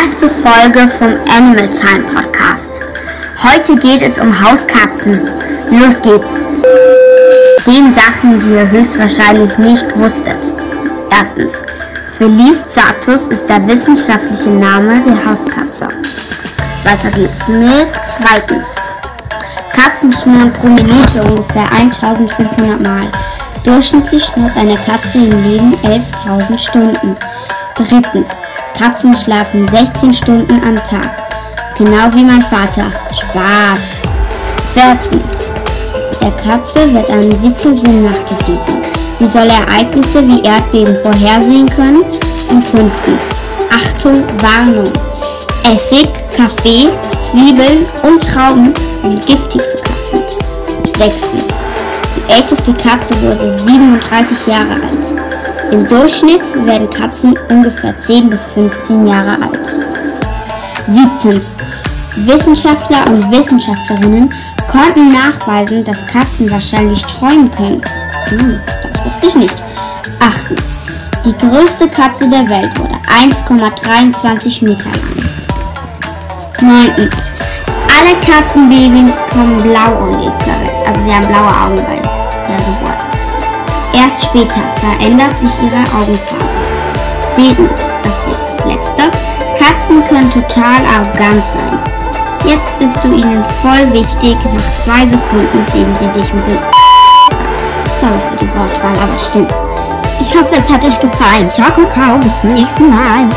erste Folge vom Animal Time Podcast. Heute geht es um Hauskatzen. Los geht's. Zehn Sachen, die ihr höchstwahrscheinlich nicht wusstet. Erstens. Felice Zatus ist der wissenschaftliche Name der Hauskatze. Weiter geht's mit zweitens. Katzen schnurren pro Minute ungefähr 1500 Mal. Durchschnittlich schnurrt eine Katze im Leben 11.000 Stunden. Drittens. Katzen schlafen 16 Stunden am Tag. Genau wie mein Vater. Spaß. Viertens. Der Katze wird ein siebter Sinn nachgewiesen. Sie soll Ereignisse wie Erdbeben vorhersehen können. Und fünftens. Achtung, Warnung. Essig, Kaffee, Zwiebeln und Trauben sind giftig für Katzen. Sechstens. Die älteste Katze wurde 37 Jahre alt. Im Durchschnitt werden Katzen ungefähr 10 bis 15 Jahre alt. Siebtens. Wissenschaftler und Wissenschaftlerinnen konnten nachweisen, dass Katzen wahrscheinlich träumen können. Hm, das wusste ich nicht. Achtens. Die größte Katze der Welt wurde 1,23 Meter lang. Neuntens. Alle Katzenbabys kommen blau angelegt. Also sie haben blaue Augen bei der Geburt. Erst später verändert sich ihre Augenfarbe. Zehntens, das ist das letzte. Katzen können total arrogant sein. Jetzt bist du ihnen voll wichtig. Nach zwei Sekunden sehen sie dich mit dem Sorry für die Wortwahl, aber stimmt. Ich hoffe, es hat euch gefallen. Ciao, Kakao. Bis zum nächsten Mal.